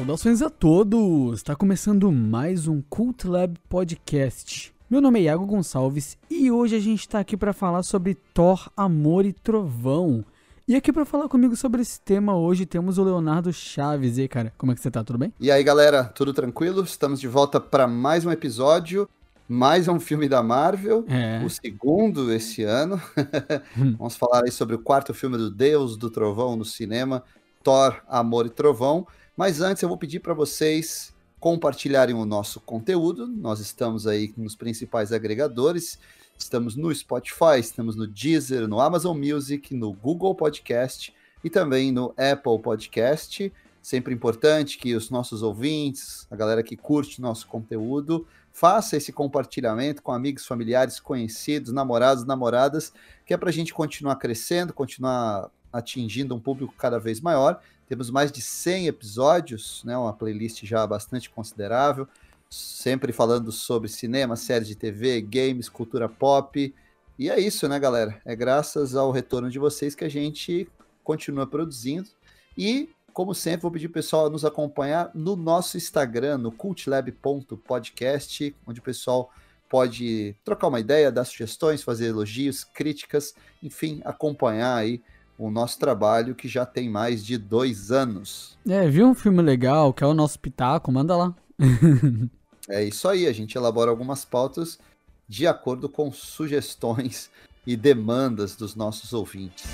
Saudações a todos! Está começando mais um Cult Lab Podcast. Meu nome é Iago Gonçalves e hoje a gente está aqui para falar sobre Thor, Amor e Trovão. E aqui para falar comigo sobre esse tema hoje temos o Leonardo Chaves. E aí, cara, como é que você tá? Tudo bem? E aí, galera, tudo tranquilo? Estamos de volta para mais um episódio, mais um filme da Marvel, É. o segundo esse ano. Vamos falar aí sobre o quarto filme do Deus do Trovão no cinema, Thor, Amor e Trovão. Mas antes eu vou pedir para vocês compartilharem o nosso conteúdo. Nós estamos aí nos principais agregadores. Estamos no Spotify, estamos no Deezer, no Amazon Music, no Google Podcast e também no Apple Podcast. Sempre importante que os nossos ouvintes, a galera que curte nosso conteúdo, faça esse compartilhamento com amigos, familiares, conhecidos, namorados, namoradas, que é para a gente continuar crescendo, continuar atingindo um público cada vez maior. Temos mais de 100 episódios, né, uma playlist já bastante considerável, sempre falando sobre cinema, séries de TV, games, cultura pop. E é isso, né, galera? É graças ao retorno de vocês que a gente continua produzindo. E, como sempre, vou pedir pro pessoal a nos acompanhar no nosso Instagram, no cultlab.podcast, onde o pessoal pode trocar uma ideia, dar sugestões, fazer elogios, críticas, enfim, acompanhar aí o nosso trabalho que já tem mais de dois anos. É, viu um filme legal, que é o nosso pitaco, manda lá. É isso aí, a gente elabora algumas pautas de acordo com sugestões e demandas dos nossos ouvintes.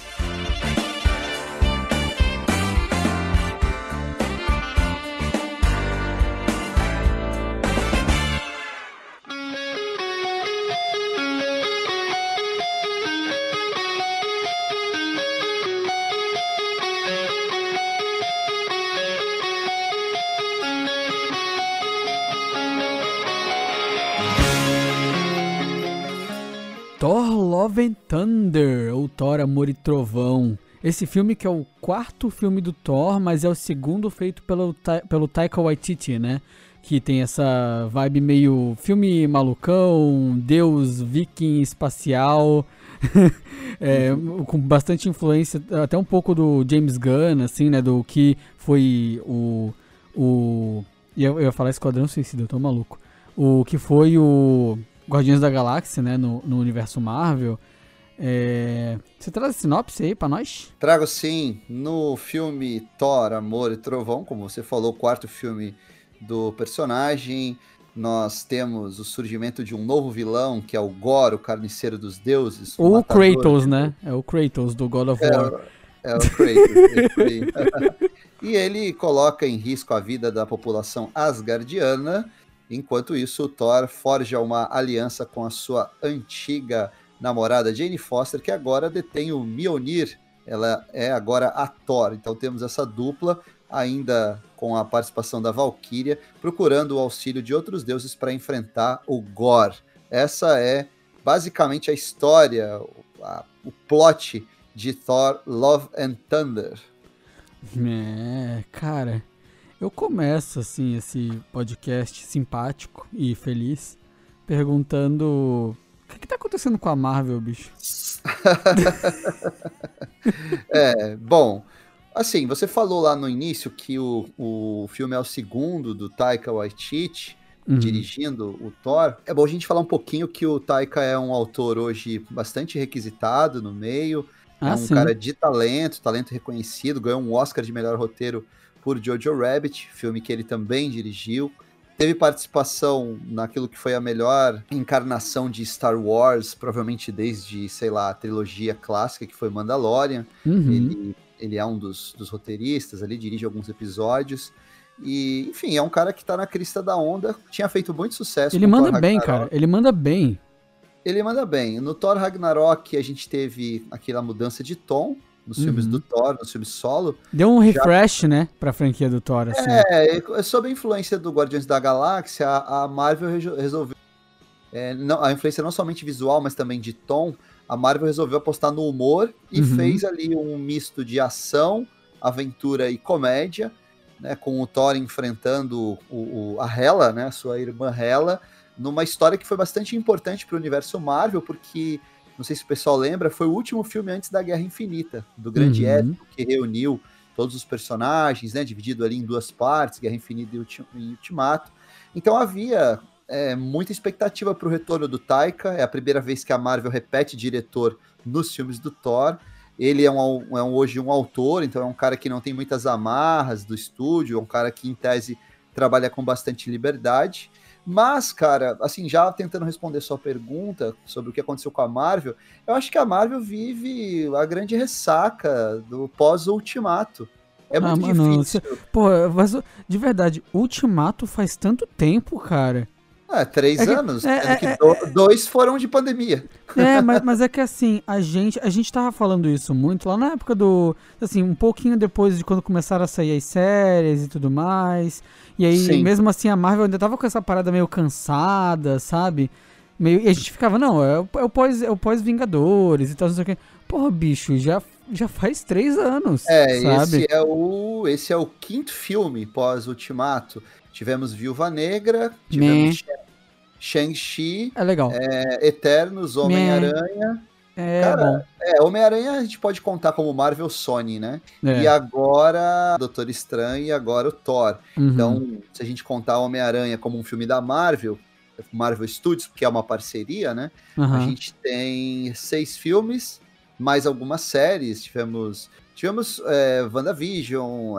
Thor Amor e Trovão. Esse filme que é o quarto filme do Thor, mas é o segundo feito pelo, Ta- pelo Taika Waititi, né? Que tem essa vibe meio filme malucão, deus viking espacial, é, com bastante influência, até um pouco do James Gunn, assim, né? Do que foi o... o eu, eu ia falar Esquadrão Suicida, eu tô maluco. O que foi o Guardiões da Galáxia, né, no, no universo Marvel. É, Você traz a sinopse aí pra nós? Trago sim no filme Thor, Amor e Trovão, como você falou, o quarto filme do personagem. Nós temos o surgimento de um novo vilão, que é o Gore, o carniceiro dos deuses. Ou o matador Kratos, de- né? É o Kratos do God of É, War. o- é o Kratos. é e ele coloca em risco a vida da população asgardiana. Enquanto isso, o Thor forja uma aliança com a sua antiga namorada Jane Foster, que agora detém o Mjolnir. Ela é agora a Thor. Então temos essa dupla, ainda com a participação da Valkyria, procurando o auxílio de outros deuses para enfrentar o Gore. Essa é basicamente a história, o- a- o plot de Thor Love and Thunder. É, cara, eu começo assim esse podcast simpático e feliz perguntando que, que tá acontecendo com a Marvel, bicho? É, bom, assim, você falou lá no início que o, o filme é o segundo do Taika Waititi, Uhum. dirigindo o Thor. É bom a gente falar um pouquinho que o Taika é um autor hoje bastante requisitado no meio, é Ah, um sim. cara de talento, talento reconhecido, ganhou um Oscar de melhor roteiro por Jojo Rabbit, filme que ele também dirigiu. Teve participação naquilo que foi a melhor encarnação de Star Wars, provavelmente desde, sei lá, a trilogia clássica que foi Mandalorian. Uhum. Ele, ele é um dos, dos roteiristas ali, dirige alguns episódios. E, enfim, é um cara que tá na crista da onda, tinha feito muito sucesso. Ele manda bem, cara. Ele manda bem. Ele manda bem. No Thor Ragnarok, a gente teve aquela mudança de tom nos filmes Uhum. do Thor, nos filmes solo. Deu um refresh, né, pra franquia do Thor, assim. É, sob a influência do Guardiões da Galáxia, a Marvel resolveu. é, não- a influência não somente visual, mas também de tom. A Marvel resolveu apostar no humor e Uhum. fez ali um misto de ação, aventura e comédia, né, com o Thor enfrentando o, o- a Hela, né, a sua irmã Hela, numa história que foi bastante importante para o universo Marvel, porque não sei se o pessoal lembra, foi o último filme antes da Guerra Infinita, do grande Uhum. épico que reuniu todos os personagens, né? Dividido ali em duas partes, Guerra Infinita e Ultimato. Então havia é, muita expectativa para o retorno do Taika. É a primeira vez que a Marvel repete diretor nos filmes do Thor. Ele é, um, é um, hoje um autor, então é um cara que não tem muitas amarras do estúdio, é um cara que, em tese, trabalha com bastante liberdade. Mas, cara, assim, já tentando responder sua pergunta sobre o que aconteceu com a Marvel, eu acho que a Marvel vive a grande ressaca do pós-ultimato. É muito ah, mano, difícil. Cê, pô, mas de verdade, Ultimato faz tanto tempo, cara. É, três é que, anos. É, é, que é, do, dois foram de pandemia. É, mas, mas é que assim, a gente, a gente tava falando isso muito lá na época do. Assim, um pouquinho depois de quando começaram a sair as séries e tudo mais. E aí, Sim. mesmo assim, a Marvel ainda tava com essa parada meio cansada, sabe? Meio, e a gente ficava, não, é o, é o pós, é o pós-Vingadores e tal, não sei o quê. Porra, bicho, já, já faz três anos. É, sabe? esse é o. Esse é o quinto filme pós-Ultimato. Tivemos Viúva Negra, tivemos Shang-Chi. É legal. É, Eternos, Homem-Aranha. É, Cara. É, Homem-Aranha a gente pode contar como Marvel Sony, né? É. E agora Doutor Estranho e agora o Thor. Uhum. Então, se a gente contar Homem-Aranha como um filme da Marvel, Marvel Studios, porque é uma parceria, né? Uhum. A gente tem seis filmes, mais algumas séries. Tivemos, tivemos é, WandaVision,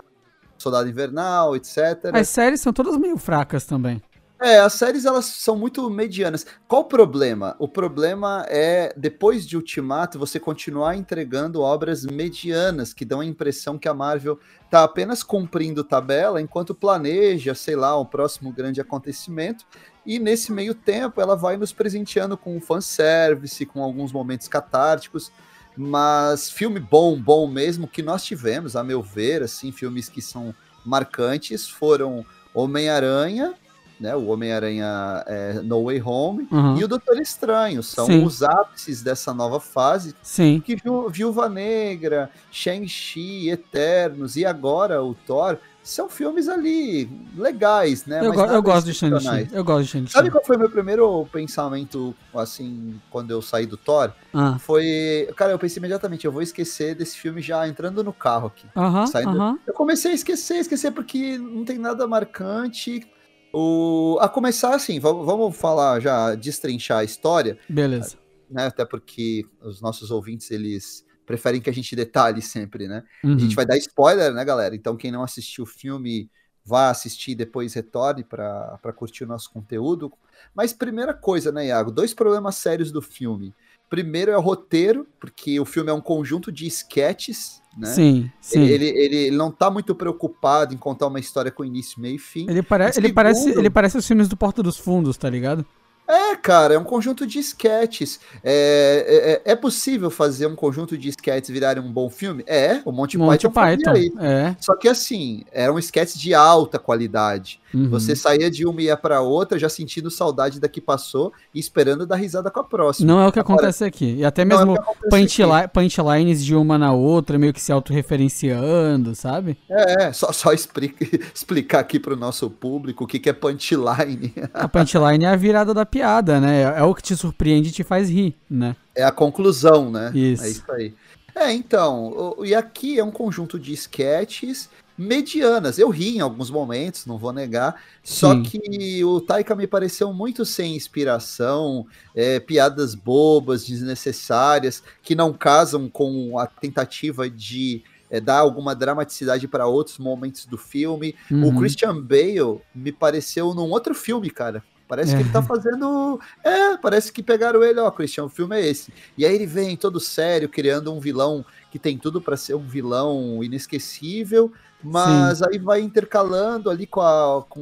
Soldado Invernal, etc. As séries são todas meio fracas também. É, as séries elas são muito medianas. Qual o problema? O problema é, depois de Ultimato, você continuar entregando obras medianas, que dão a impressão que a Marvel tá apenas cumprindo tabela enquanto planeja, sei lá, o próximo grande acontecimento. E nesse meio tempo ela vai nos presenteando com fanservice, com alguns momentos catárticos. Mas filme bom, bom mesmo, que nós tivemos, a meu ver, assim, filmes que são marcantes foram Homem-Aranha, né? O Homem-Aranha é, No Way Home uhum. e o Doutor Estranho. São Sim. os ápices dessa nova fase. Sim. Que viu, Viúva Negra, Shang-Chi, Eternos e agora o Thor são filmes ali legais, né? Eu, go eu gosto de Shang-Chi. Eu gosto de Shang-Chi. Sabe qual foi o meu primeiro pensamento, assim, quando eu saí do Thor? Ah. Foi. Cara, eu pensei imediatamente, eu vou esquecer desse filme já entrando no carro aqui. Uh -huh, saindo... uh -huh. Eu comecei a esquecer, esquecer, porque não tem nada marcante. O, a começar assim, vamos, vamos falar já, destrinchar a história. Beleza. Né, até porque os nossos ouvintes, eles preferem que a gente detalhe sempre, né? Uhum. A gente vai dar spoiler, né, galera? Então quem não assistiu o filme, vá assistir depois retorne para curtir o nosso conteúdo. Mas primeira coisa, né, Iago? Dois problemas sérios do filme. Primeiro é o roteiro, porque o filme é um conjunto de sketches né? Sim, sim. Ele, ele, ele, não tá muito preocupado em contar uma história com início, meio e fim. Ele, pare ele, parece, ele parece os filmes do Porta dos Fundos, tá ligado? É, cara, é um conjunto de sketches. É, é, é, possível fazer um conjunto de sketches virarem um bom filme? É, o Monty, Monty Python. Python é. Só que assim, eram sketches de alta qualidade. Uhum. Você saía de uma e ia pra outra já sentindo saudade da que passou e esperando dar risada com a próxima. Não é o que Agora, acontece aqui. E até mesmo é punchli punchlines de uma na outra, meio que se autorreferenciando, sabe? É, é só, só explica, explicar aqui pro nosso público o que, que é punchline. A punchline é a virada da piada, né? É o que te surpreende e te faz rir, né? É a conclusão, né? Isso. É isso aí. É, então, e aqui é um conjunto de sketches medianas. Eu ri em alguns momentos, não vou negar. Só Sim. que o Taika me pareceu muito sem inspiração, é, piadas bobas, desnecessárias, que não casam com a tentativa de é, dar alguma dramaticidade para outros momentos do filme. Uhum. O Christian Bale me pareceu num outro filme, cara. Parece é. que ele tá fazendo. É, parece que pegaram ele, ó, Christian, o filme é esse. E aí ele vem todo sério, criando um vilão que tem tudo para ser um vilão inesquecível, mas Sim. aí vai intercalando ali com, a, com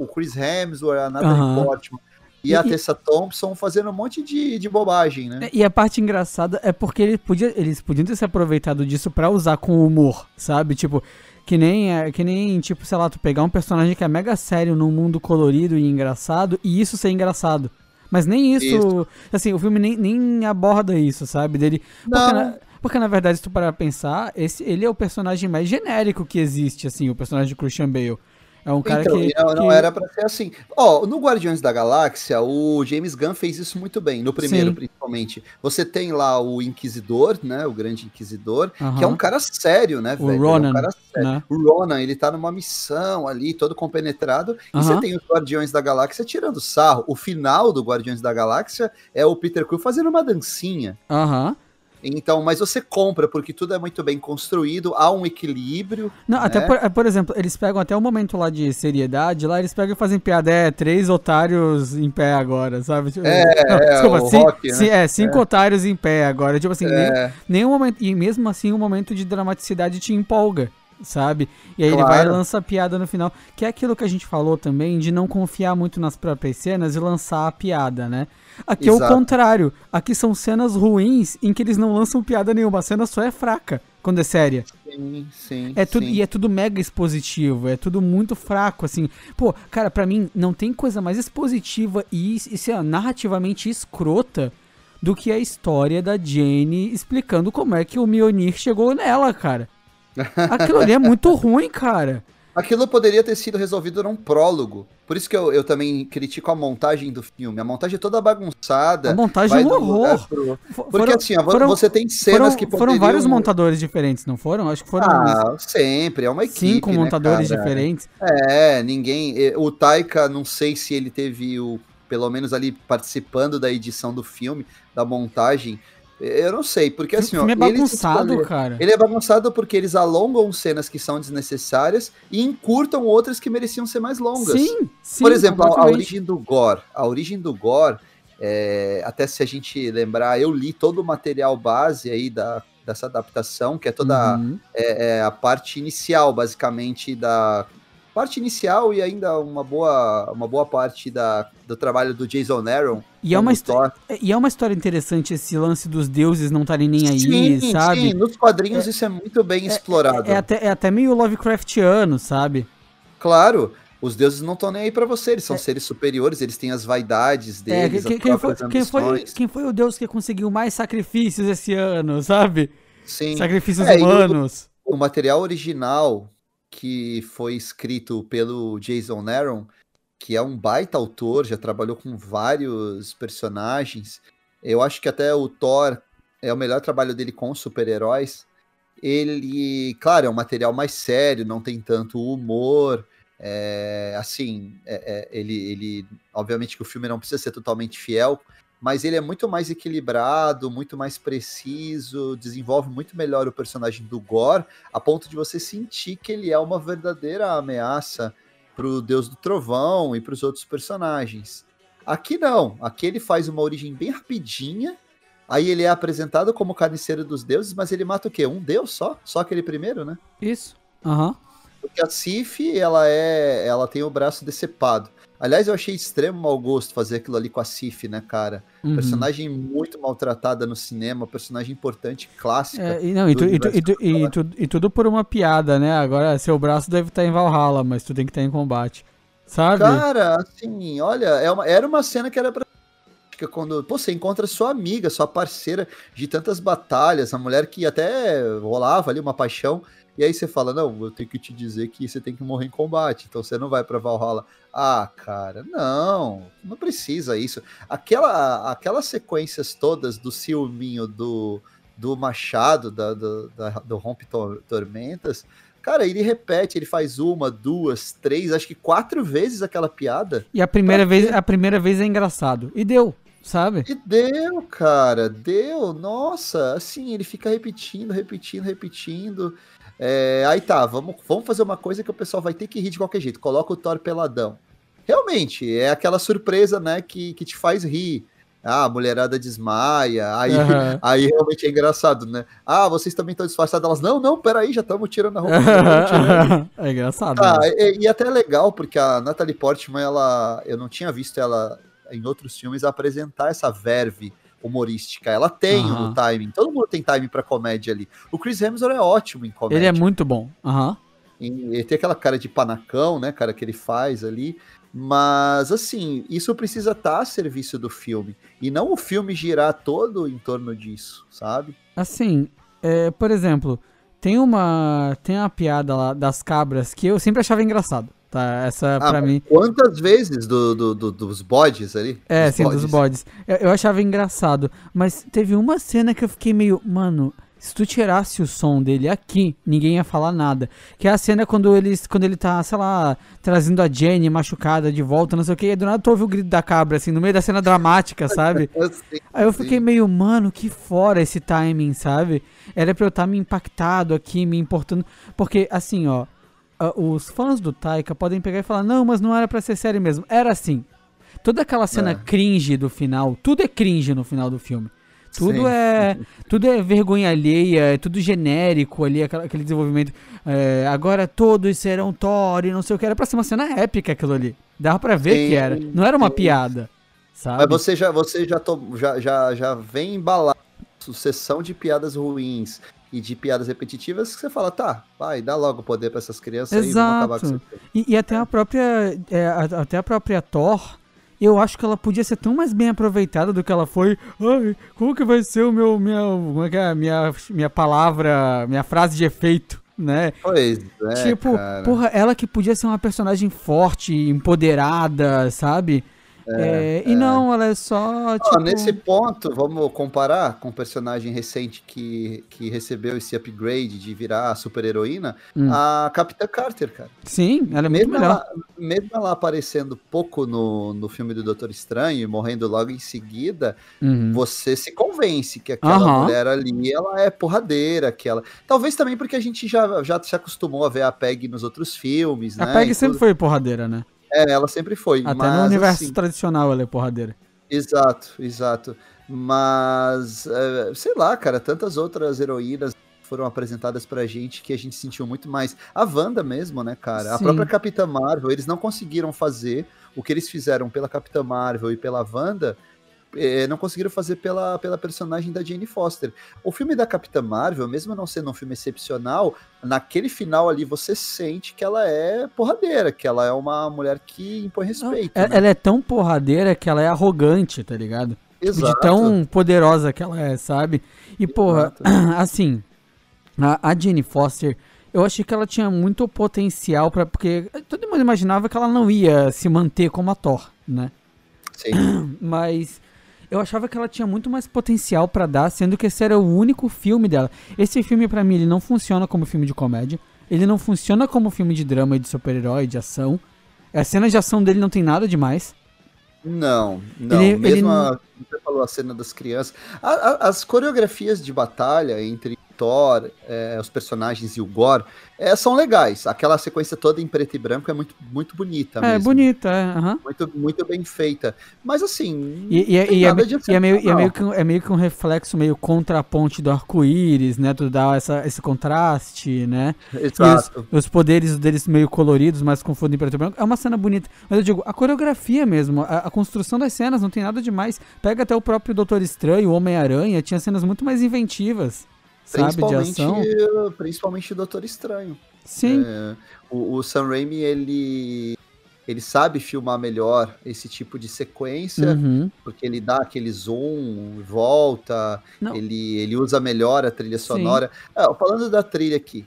o Chris Hemsworth, a Natalie uhum. Portman e, e, a Tessa Thompson fazendo um monte de, de bobagem, né? E a parte engraçada é porque ele podia, eles podiam ter se aproveitado disso para usar com humor, sabe? Tipo, que nem, é, que nem, tipo, sei lá, tu pegar um personagem que é mega sério num mundo colorido e engraçado e isso ser engraçado. Mas nem isso, isso. assim, o filme nem, nem aborda isso, sabe? Dele. Não. Porque na verdade, se tu parar pra pensar, esse, ele é o personagem mais genérico que existe, assim, o personagem de Christian Bale. É um cara Então, que, não, que- não era pra ser assim. Ó, no Guardiões da Galáxia, o James Gunn fez isso muito bem, no primeiro Sim. principalmente. Você tem lá o Inquisidor, né, o grande Inquisidor, que é um cara sério, né, O velho? Ele é um Ronan, cara sério. né? O Ronan, ele tá numa missão ali, todo compenetrado, e Aham. você tem os Guardiões da Galáxia tirando sarro. O final do Guardiões da Galáxia é o Peter Quill fazendo uma dancinha. Aham. Então, mas você compra, porque tudo é muito bem construído, há um equilíbrio. Não, até né? por, é, por exemplo, eles pegam até o momento lá de seriedade, lá eles pegam e fazem piada, é, três otários em pé agora, sabe? Tipo, É, não, é, desculpa, o ci- rock, né? é, cinco otários em pé agora, tipo assim, nem- É, nenhum momento, e mesmo assim um momento de dramaticidade te empolga, sabe? E aí ele vai e Claro. lança a piada no final, que é aquilo que a gente falou também, de não confiar muito nas próprias cenas e lançar a piada, né? Aqui é o Exato. contrário, aqui são cenas ruins em que eles não lançam piada nenhuma, a cena só é fraca quando é séria. sim, sim. É tudo, sim. e é tudo mega expositivo, é tudo muito fraco, assim. Pô, cara, pra mim, não tem coisa mais expositiva e, e sei lá, narrativamente escrota do que a história da Jane explicando como é que o Mjolnir chegou nela, cara. Aquilo ali é muito ruim, cara. Aquilo poderia ter sido resolvido num prólogo. Por isso que eu, eu também critico a montagem do filme. A montagem é toda bagunçada. A montagem é um horror. pro- Porque foram- assim, foram- você tem cenas foram, que poderiam... foram vários montadores diferentes, não foram? Acho que foram Ah, sempre, é uma equipe, cinco né, montadores cara? diferentes. É, ninguém... O Taika, não sei se ele teve o... Pelo menos ali participando da edição do filme, da montagem. Eu não sei, porque assim, ó, é eles bagunçado, escolheram- cara. Ele é bagunçado porque eles alongam cenas que são desnecessárias e encurtam outras que mereciam ser mais longas. Sim, sim. Por exemplo, a, a origem do gore. A origem do gore, é, até se a gente lembrar, eu li todo o material base aí da, dessa adaptação, que é toda Uhum. é, é a parte inicial, basicamente, da. Parte inicial e ainda uma boa, uma boa parte da, do trabalho do Jason Aaron. E é, uma e é uma história interessante esse lance dos deuses não estarem nem aí, sim, sabe? sim, nos quadrinhos isso é muito bem explorado. É até, é até meio Lovecraftiano, sabe? Claro, os deuses não estão nem aí pra você, eles são seres superiores, eles têm as vaidades É, deles, quem, as quem foi, quem, foi, quem foi o deus que conseguiu mais sacrifícios esse ano, sabe? Sim. Sacrifícios É, e o- humanos. O material original que foi escrito pelo Jason Aaron, que é um baita autor, já trabalhou com vários personagens. Eu acho que até o Thor é o melhor trabalho dele com super-heróis. Ele, claro, é um material mais sério, não tem tanto humor. é, assim, é- é, ele, ele, obviamente que o filme não precisa ser totalmente fiel, mas ele é muito mais equilibrado, muito mais preciso, desenvolve muito melhor o personagem do Gore, a ponto de você sentir que ele é uma verdadeira ameaça pro Deus do Trovão e para os outros personagens. Aqui não, aqui ele faz uma origem bem rapidinha, aí ele é apresentado como carniceiro dos deuses, mas ele mata o quê? Um deus só? Só aquele primeiro, né? Isso. Aham. Porque a Sif, ela é, ela tem o braço decepado. Aliás, eu achei extremo mau gosto fazer aquilo ali com a Sif, né, cara? Uhum. Personagem muito maltratada no cinema, personagem importante, clássica. É, e, não, e, tu- e tu- e tu- e tu- tudo por uma piada, né? Agora, seu braço deve estar em Valhalla, mas tu tem que estar em combate. Sabe? Cara, assim, olha, é uma- era uma cena que era pra. Quando pô, você encontra sua amiga, sua parceira de tantas batalhas, a mulher que até rolava ali uma paixão, e aí você fala: Não, eu tenho que te dizer que você tem que morrer em combate, então você não vai pra Valhalla. Ah, cara, não, não precisa isso. Aquela, aquelas sequências todas do ciúminho do, do Machado, da, do, da, do Rompe Tor- Tormentas, Cara, ele repete, ele faz uma, duas, três, acho que quatro vezes aquela piada. E a primeira vez, a primeira vez é engraçado. E deu, sabe? E deu, cara, deu. Nossa, assim, ele fica repetindo, repetindo, repetindo. É, aí tá, vamos, vamos fazer uma coisa que o pessoal vai ter que rir de qualquer jeito. Coloca o Thor peladão. Realmente, é aquela surpresa, né, que, que te faz rir. Ah, a mulherada desmaia. Aí, Aham. aí realmente é engraçado, né? Ah, vocês também estão disfarçados. Elas, não, não, peraí, já estamos tirando a roupa. tirando. é engraçado. Ah, né? e, e até é legal, porque a Natalie Portman, ela, eu não tinha visto ela em outros filmes apresentar essa verve humorística. Ela tem Aham. o timing. Todo mundo tem timing pra comédia ali. O Chris Hemsworth é ótimo em comédia. Ele é muito bom. E Ele tem aquela cara de panacão, né, cara, que ele faz ali. Mas, assim, isso precisa estar a serviço do filme. E não o filme girar todo em torno disso, sabe? Assim, é, por exemplo, tem uma tem uma piada lá das cabras que eu sempre achava engraçado. Tá, essa ah, pra mim. Quantas vezes do, do, do, dos bodes ali? É, dos sim, bodes. dos bodes. Eu, eu, achava engraçado. Mas teve uma cena que eu fiquei meio. Mano, se tu tirasse o som dele aqui, ninguém ia falar nada. Que é a cena quando, eles, quando ele tá, sei lá, trazendo a Jenny machucada de volta, não sei o que. E do nada tu ouve o grito da cabra, assim, no meio da cena dramática, sabe? sim, Aí eu fiquei sim. meio, mano, que fora esse timing, sabe? Era pra eu estar tá me impactado aqui, me importando. Porque, assim, ó os fãs do Taika podem pegar e falar: não, mas não era para ser série mesmo. Era assim. Toda aquela cena é. cringe do final, tudo é cringe no final do filme. Tudo Sim. é tudo é vergonha alheia, é tudo genérico ali, aquele desenvolvimento. É, agora todos serão Thor e não sei o que. Era pra ser uma cena épica aquilo ali. Dava pra ver Sim. que era. Não era uma piada. Sabe? Mas você já, você já, to, já, já, já vem embalar sucessão de piadas ruins e de piadas repetitivas que você fala, tá, vai, dá logo poder para essas crianças Exato. com e, e até a própria é, até a própria Thor, eu acho que ela podia ser tão mais bem aproveitada do que ela foi. Ai, como que vai ser o meu minha, como é que é, minha minha palavra, minha frase de efeito? Né? Pois é, Tipo, cara. porra, ela que podia ser uma personagem forte, empoderada, sabe? É, é, e é. não, ela é só. Tipo... nesse ponto, vamos comparar com o um personagem recente que, que recebeu esse upgrade de virar super-heroína, hum. a Capitã Carter, cara. Sim, ela é mesmo muito melhor. Ela, mesmo ela aparecendo pouco no, no filme do Doutor Estranho e morrendo logo em seguida, uhum. você se convence que aquela uhum. mulher ali ela é porradeira, que ela. Talvez também porque a gente já, já se acostumou a ver a Peg nos outros filmes, a né? A Peg sempre foi porradeira, né? É, ela sempre foi. Até mas, no universo assim, tradicional ela é porradeira. Exato, exato. Mas, é, sei lá, cara, tantas outras heroínas foram apresentadas pra gente que a gente sentiu muito mais. A Wanda mesmo, né, cara? Sim. A própria Capitã Marvel, eles não conseguiram fazer o que eles fizeram pela Capitã Marvel e pela Wanda é, não conseguiram fazer pela, pela personagem da Jane Foster. O filme da Capitã Marvel, mesmo não sendo um filme excepcional, naquele final ali você sente que ela é porradeira, que ela é uma mulher que impõe respeito. Não, né? Ela é tão porradeira que ela é arrogante, tá ligado? Exato. De tão poderosa que ela é, sabe? E, porra, Exato. assim, a, a Jane Foster eu achei que ela tinha muito potencial para porque todo mundo imaginava que ela não ia se manter como a Thor, né? Sim. Mas eu achava que ela tinha muito mais potencial para dar, sendo que esse era o único filme dela. Esse filme para mim ele não funciona como filme de comédia, ele não funciona como filme de drama e de super-herói, de ação. A cena de ação dele não tem nada demais. Não, não. Ele, Mesmo ele... A, você falou a cena das crianças. A, a, as coreografias de batalha entre Thor, é, os personagens e o Gore, é, são legais. Aquela sequência toda em preto e branco é muito, muito bonita. É, mesmo. bonita, é. Uhum. Muito, muito bem feita. Mas assim. E, e, é, e, é, e é, meio, é, meio que, é meio que um reflexo meio contra a ponte do arco-íris, né? Tu dá essa, esse contraste, né? Exato. Os, os, poderes deles meio coloridos, mas confundem em preto e branco. É uma cena bonita. Mas eu digo, a coreografia mesmo, a, a construção das cenas não tem nada demais. Pega até o próprio Doutor Estranho, o Homem-Aranha, tinha cenas muito mais inventivas. Principalmente, principalmente o Doutor Estranho. Sim. É, o, o Sam Raimi, ele, ele sabe filmar melhor esse tipo de sequência, uhum. porque ele dá aquele zoom, volta, ele, ele usa melhor a trilha sonora. Ah, falando da trilha aqui,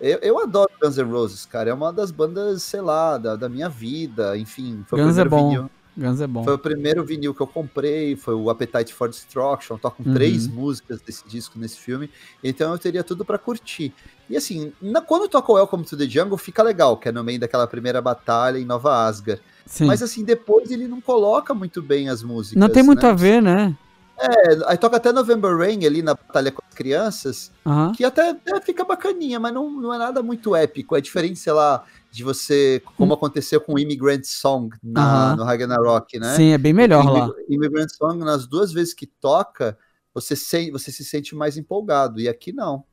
eu, eu, adoro Guns N' Roses, cara. É uma das bandas, sei lá, da, da minha vida. Enfim, foi Guns o primeiro é bom. Vinil. Guns é bom. Foi o primeiro vinil que eu comprei, foi o Appetite for Destruction, tocam uhum. três músicas desse disco nesse filme, então eu teria tudo para curtir. E assim, na, quando toca o Welcome to the Jungle, fica legal, que é no meio daquela primeira batalha em Nova Asgard. Sim. Mas assim, depois ele não coloca muito bem as músicas. Não tem muito né? a ver, né? É, aí toca até November Rain ali na batalha com as crianças, uhum. que até, até, fica bacaninha, mas não, não é nada muito épico. É diferente, sei lá, de você, como hum. aconteceu com Immigrant Song na, uhum. no Ragnarok, né? Sim, é bem melhor lá. Immigrant Song, nas duas vezes que toca, você se, você se sente mais empolgado, e aqui não.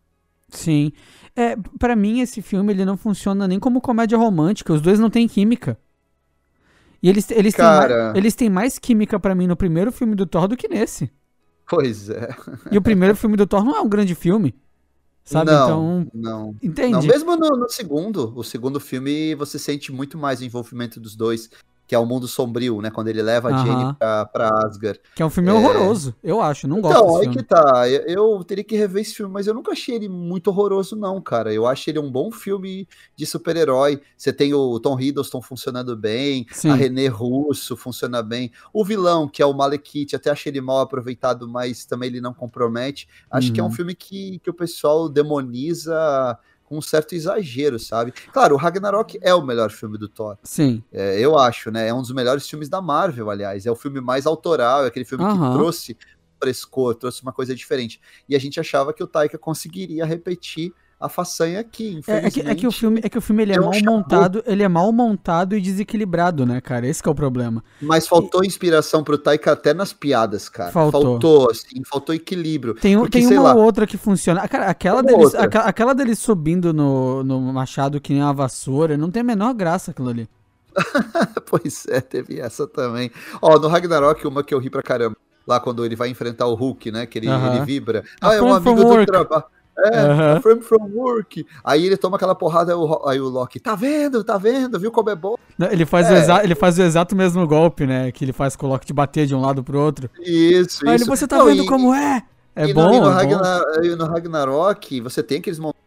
Sim. É, para mim, esse filme ele não funciona nem como comédia romântica, os dois não têm química. E eles, eles, Cara... têm, mais, eles têm mais química para mim no primeiro filme do Thor do que nesse. Pois é. E o primeiro filme do Thor não é um grande filme. Sabe? Não, então. Não. Entende? Não, mesmo no, no, segundo, o segundo filme, você sente muito mais o envolvimento dos dois. Que é o mundo sombrio, né? Quando ele leva a Jane pra, pra Asgard. Que é um filme é... horroroso, eu acho, não gosto Então, aí filme. que tá, eu, eu, teria que rever esse filme, mas eu nunca achei ele muito horroroso não, cara. Eu acho ele um bom filme de super-herói. Você tem o Tom Hiddleston funcionando bem, Sim. a René Russo funciona bem. O vilão, que é o Malekith, até achei ele mal aproveitado, mas também ele não compromete. Acho uhum. que é um uhum. filme que, que o pessoal demoniza um certo exagero, sabe? Claro, o Ragnarok é o melhor filme do Thor. Sim. É, eu acho, né? É um dos melhores filmes da Marvel, aliás. É o filme mais autoral, é aquele filme uhum. que trouxe frescor, trouxe uma coisa diferente. E a gente achava que o Taika conseguiria repetir a façanha aqui, é, é, que, é que o filme, é que o filme ele é, é mal montado, ele é mal montado e desequilibrado, né, cara? Esse é o problema. Mas faltou e... inspiração pro Taika até nas piadas, cara. Faltou, faltou assim, faltou equilíbrio. Tem, porque, tem uma ou outra que funciona. Cara, aquela dele, aquela, aquela dele subindo no, no machado que nem uma vassoura, não tem a menor graça aquilo ali. pois é, teve essa também. Ó, no Ragnarok, uma que eu ri pra caramba. Lá quando ele vai enfrentar o Hulk, né? Que ele, uh -huh. ele vibra. Ah, é um amigo do trabalho. É, uhum. frame from work. Aí ele toma aquela porrada, aí o Loki, tá vendo, tá vendo, viu como é bom? Ele faz, é. o, exa ele faz o exato mesmo golpe, né? Que ele faz com o Loki de bater de um lado pro outro. Isso, aí isso. Ele, você tá Não, vendo e, como é? É e bom, no, e no, é Ragnar, bom. no Ragnarok, você tem aqueles momentos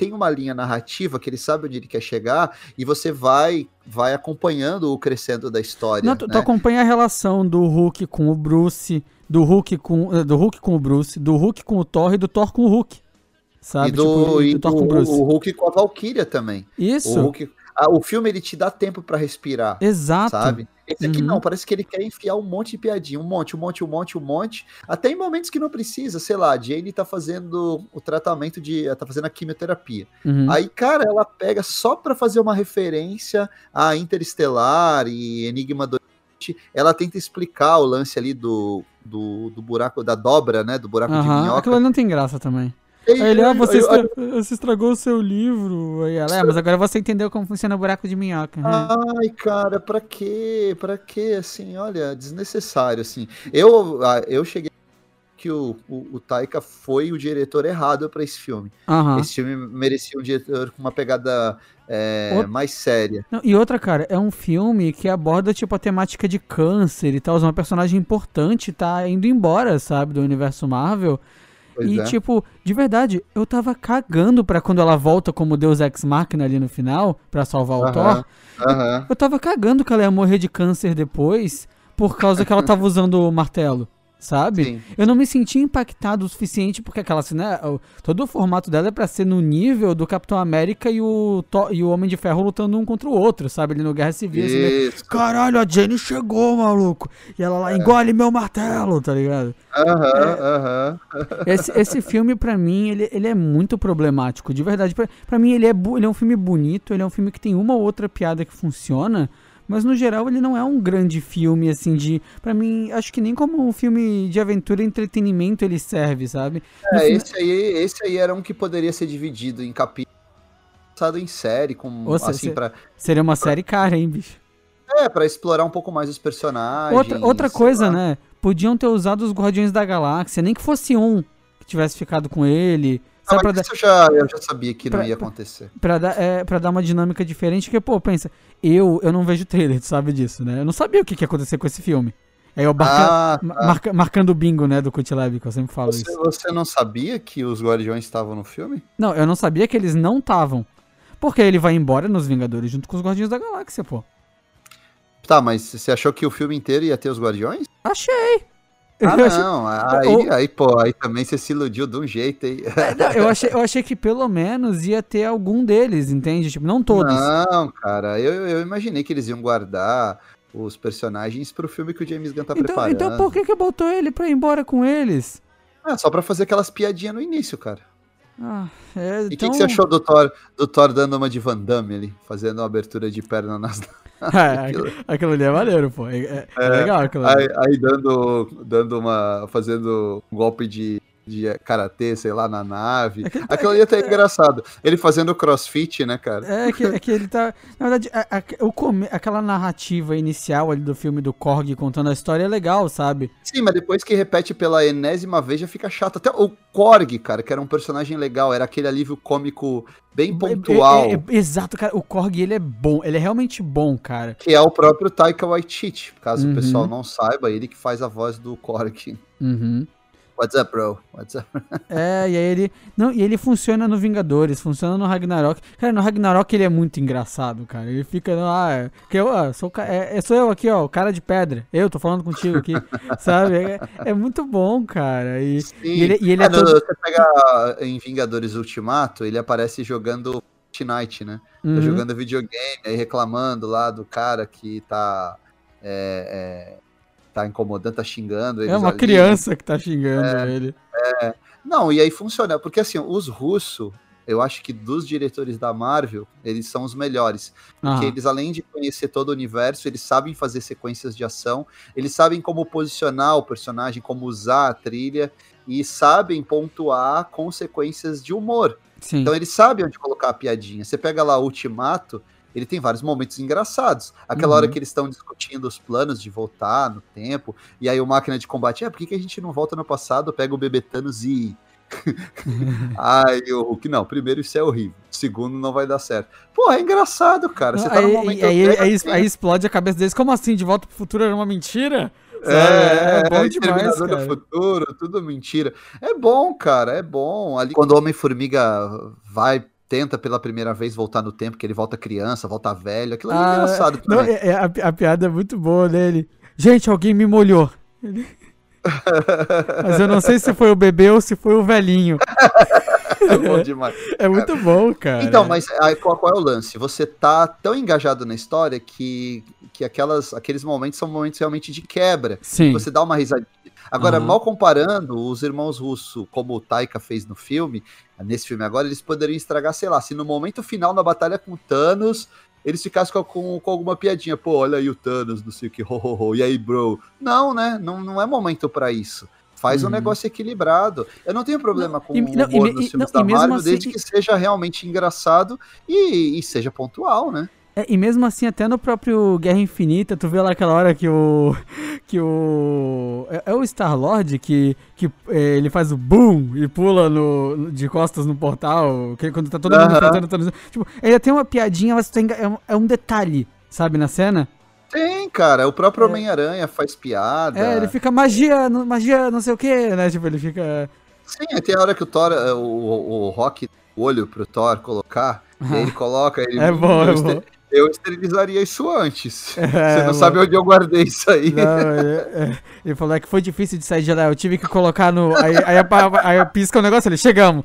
tem uma linha narrativa que ele sabe onde ele quer chegar e você vai vai acompanhando o crescendo da história. Não, tu, né? tu acompanha a relação do Hulk com o Bruce, do Hulk com do Hulk com o Bruce, do Hulk com o Thor e do Thor com o Hulk. Sabe? E do, tipo, e do, Thor com o, Bruce. o Hulk com a Valkyria também. Isso. O, Hulk, a, o filme ele te dá tempo para respirar. Exato. Sabe? Esse aqui uhum. não, parece que ele quer enfiar um monte de piadinha, um monte, um monte, um monte, um monte, até em momentos que não precisa, sei lá, a Jane tá fazendo o tratamento de, tá fazendo a quimioterapia. Uhum. Aí, cara, ela pega só para fazer uma referência a Interestelar e Enigma do ela tenta explicar o lance ali do, do, do buraco, da dobra, né, do buraco uhum. de minhoca. Aquilo não tem graça também. Aí ele, ah, você, estra... você estragou o seu livro. Aí ela, é, mas agora você entendeu como funciona o buraco de minhoca. Né? Ai, cara, pra quê? Pra quê? Assim, olha, desnecessário, assim. Eu, ah, eu cheguei que o, o, o Taika foi o diretor errado para esse filme. Uhum. Esse filme merecia um diretor com uma pegada é, mais séria. Não, e outra, cara, é um filme que aborda, tipo, a temática de câncer e tal. Uma personagem importante tá indo embora, sabe, do universo Marvel. Pois e, é. tipo, de verdade, eu tava cagando pra quando ela volta como Deus Ex Machina ali no final, pra salvar o uh -huh, Thor. Uh -huh. Eu tava cagando que ela ia morrer de câncer depois, por causa que ela tava usando o martelo sabe? Sim. Eu não me senti impactado o suficiente porque aquela cena, né, todo o formato dela é para ser no nível do Capitão América e o, e o Homem de Ferro lutando um contra o outro, sabe? Ali no Guerra Civil. Assim, Caralho, a Jenny chegou, maluco. E ela lá, é. engole meu martelo, tá ligado? Aham, aham. Esse, esse filme, para mim, ele, ele é muito problemático, de verdade. para mim, ele é, ele é um filme bonito, ele é um filme que tem uma ou outra piada que funciona, mas no geral ele não é um grande filme, assim, de. para mim, acho que nem como um filme de aventura e entretenimento ele serve, sabe? É, esse aí, esse aí era um que poderia ser dividido em capítulos em série, com Ou assim, para Seria uma pra... série cara, hein, bicho? É, para explorar um pouco mais os personagens. Outra, outra coisa, lá. né? Podiam ter usado os Guardiões da Galáxia, nem que fosse um que tivesse ficado com ele. Não, pra dar... eu, já, eu já sabia que pra, não ia acontecer. Pra, dar, é, pra dar uma dinâmica diferente, porque, pô, pensa, eu, eu não vejo trailer, tu sabe disso, né? Eu não sabia o que, que ia acontecer com esse filme. Aí eu marca, ah, tá. marca, marcando o bingo, né, do Cutlab, que eu sempre falo você, isso. Você não sabia que os Guardiões estavam no filme? Não, eu não sabia que eles não estavam. Porque ele vai embora nos Vingadores junto com os Guardiões da Galáxia, pô. Tá, mas você achou que o filme inteiro ia ter os Guardiões? Achei. Ah, não. Aí, aí, pô, aí também você se iludiu de um jeito aí. É, não, eu, achei, eu achei que pelo menos ia ter algum deles, entende? Tipo, não todos. Não, cara, eu, eu imaginei que eles iam guardar os personagens pro filme que o James Gunn tá então, preparando. Então por que que botou ele pra ir embora com eles? Ah, só pra fazer aquelas piadinhas no início, cara. Ah, é, e o então... que, que, você achou do Thor, do Thor dando uma de Van Damme ali, fazendo uma abertura de perna nas. É, aquilo... aquilo ali é maneiro, pô. É, é, é legal aquilo ali. Aí, aí, dando, dando uma. fazendo um golpe de de karatê, sei lá, na nave. É tá Aquilo ali até é engraçado. Ele fazendo crossfit, né, cara? É que, é que ele tá. Na verdade, a, a, o come, aquela narrativa inicial ali do filme do Korg contando a história é legal, sabe? Sim, mas depois que repete pela enésima vez já fica chato. Até o Korg, cara, que era um personagem legal, era aquele alívio cômico bem pontual. É, é, é, exato, cara. O Korg, ele é bom. Ele é realmente bom, cara. Que é o próprio Taika Waititi. Caso uhum. o pessoal não saiba, ele que faz a voz do Korg. Uhum. What's up, bro? What's up? é, e aí ele. Não, e ele funciona no Vingadores, funciona no Ragnarok. Cara, no Ragnarok ele é muito engraçado, cara. Ele fica. Ah, que eu, ah, sou, é, é, sou eu aqui, ó, o cara de pedra. Eu tô falando contigo aqui. sabe? É, é, muito bom, cara. E, e ele, e ele é, é todo... Você pega em Vingadores Ultimato, ele aparece jogando Fortnite, né? Tá uhum. Tá jogando videogame, aí reclamando lá do cara que tá. É, é, tá incomodando, tá xingando. é uma ali. criança que tá xingando é, ele. É. Não, e aí funciona, porque assim, os russos, eu acho que dos diretores da Marvel, eles são os melhores. Porque eles, além de conhecer todo o universo, eles sabem fazer sequências de ação, eles sabem como posicionar o personagem, como usar a trilha, e sabem pontuar consequências de humor. Sim. Então eles sabem onde colocar a piadinha. Você pega lá o Ultimato, ele tem vários momentos engraçados. Aquela uhum. hora que eles estão discutindo os planos de voltar no tempo, e aí o máquina de combate, é, por que, que a gente não volta no passado, pega o bebê Thanos e. Ai, o Hulk, não, primeiro isso é horrível, segundo não vai dar certo. Pô, é engraçado, cara. Você tá no momento. Aí, aí, aí, aí, explode a cabeça deles, como assim? De volta pro futuro era uma mentira? É, é, é, bom demais, cara. do futuro, tudo mentira. É bom, cara, é bom. Ali, quando o Homem-Formiga vai tenta pela primeira vez voltar no tempo, que ele volta criança, volta velho. Aquilo é ah, engraçado também. Não, é, é, a, a, piada é muito boa dele. Gente, alguém me molhou. Ele... Mas eu não sei se foi o bebê ou se foi o velhinho. é bom demais. É muito bom, cara. Então, mas aí, qual, qual, é o lance? Você tá tão engajado na história que, que aquelas, aqueles momentos são momentos realmente de quebra. Sim. Você dá uma risadinha. Agora, uhum. mal comparando, os irmãos russos, como o Taika fez no filme, nesse filme agora, eles poderiam estragar, sei lá, se no momento final na batalha com Thanos, eles ficassem com, com, com, alguma piadinha, pô, olha aí o Thanos, não sei o que, ho, ho, ho, e aí, bro? Não, né? Não, não é momento para isso. Faz uhum. um negócio equilibrado. Eu não tenho problema não, com e, o humor não, dos filmes não, da Marvel, assim, desde que seja realmente engraçado e, e seja pontual, né? É, e mesmo assim, até no próprio Guerra Infinita, tu vê lá aquela hora que o. Que o. É, é o Star-Lord que, que é, ele faz o boom e pula no, de costas no portal. Que, quando tá todo mundo enfrentando. Tipo, ele tem uma piadinha, mas tem, é, é um detalhe, sabe, na cena. Tem, cara. O próprio é. Homem-Aranha faz piada. É, ele fica magia, magia, não sei o que, né? Tipo, ele fica. Sim, tem a hora que o Thor, o, o, o Rock o olho pro Thor colocar, e ele coloca. Ele, é bom, é bom eu esterilizaria isso antes. É, Você não sabe onde eu guardei isso aí. Não, é, é. Ele falou é que foi difícil de sair de lá. Eu tive que colocar no. Aí, aí, aí, aí pisca o negócio ali, chegamos.